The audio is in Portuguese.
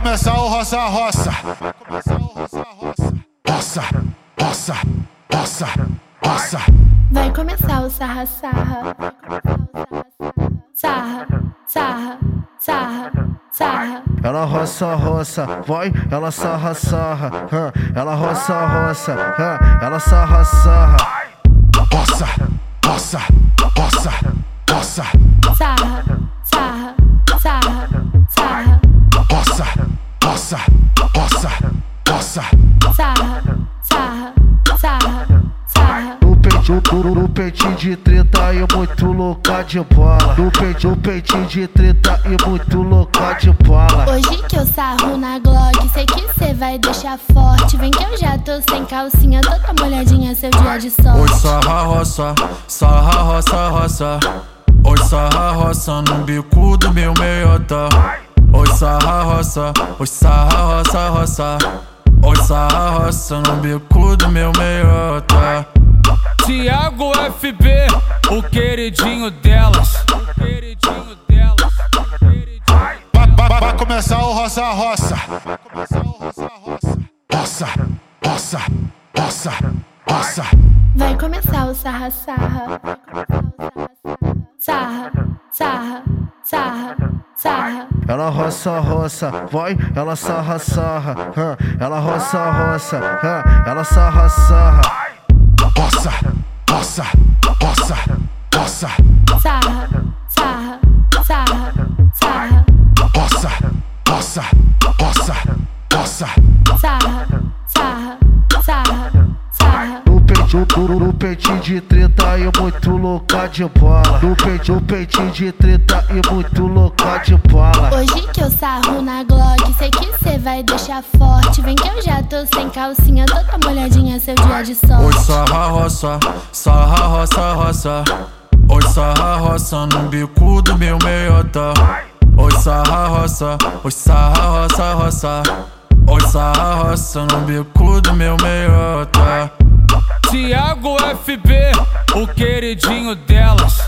roça, roça. Roça, roça, roça, roça. Vai começar o sarra, sarra. Sarra, sarra, sarra, sarra. Ela roça, roça, vai, ela sarra, sarra. hã, Ela roça, roça, hã, ela sarra, sarra. Sarra, sarra, sarra, sarra. No peitinho, no, no peitinho de treta e muito louca de bola. No peitinho, peitinho de treta e muito louca de bola. Hoje que eu sarro na Glock, sei que cê vai deixar forte. Vem que eu já tô sem calcinha, toda molhadinha, seu dia de Oi, sorte. sarra roça, sarra roça, roça. Oi, sarra roça no bico do meu meiota. Oi, sarra roça, oi, sarra roça, roça. Oi, sarra roça no bico do meu meiota. Tiago FB, o queridinho delas. O queridinho delas. vai começar o roça, roça. Roça, roça, roça, roça. Vai começar o sarra, sarra. Sarra, sarra, sarra, sarra. Ela roça, roça, vai, ela sarra, sarra. hã, Ela roça, roça, hã, ela sarra, sarra. Roça, roça, roça, roça. Sarra, sarra, sarra, sarra. Roça, roça, roça, roça. Sarra, sarra, No no, peitinho de treta e muito louca de bola. No peitinho, no peitinho de treta e muito louca de bola. Hoje que eu sarro na Glock, sei que cê vai deixar forte. Vem que eu já tô sem calcinha, toda molhadinha, seu dia de Oi, sorte. sarra roça, sarra roça, roça. Oi, sarra roça no bico do meu meiota. Oi, sarra roça, oi, sarra roça, roça. Oi, sarra roça no bico do meu meiota. Tiago FB, o queridinho delas.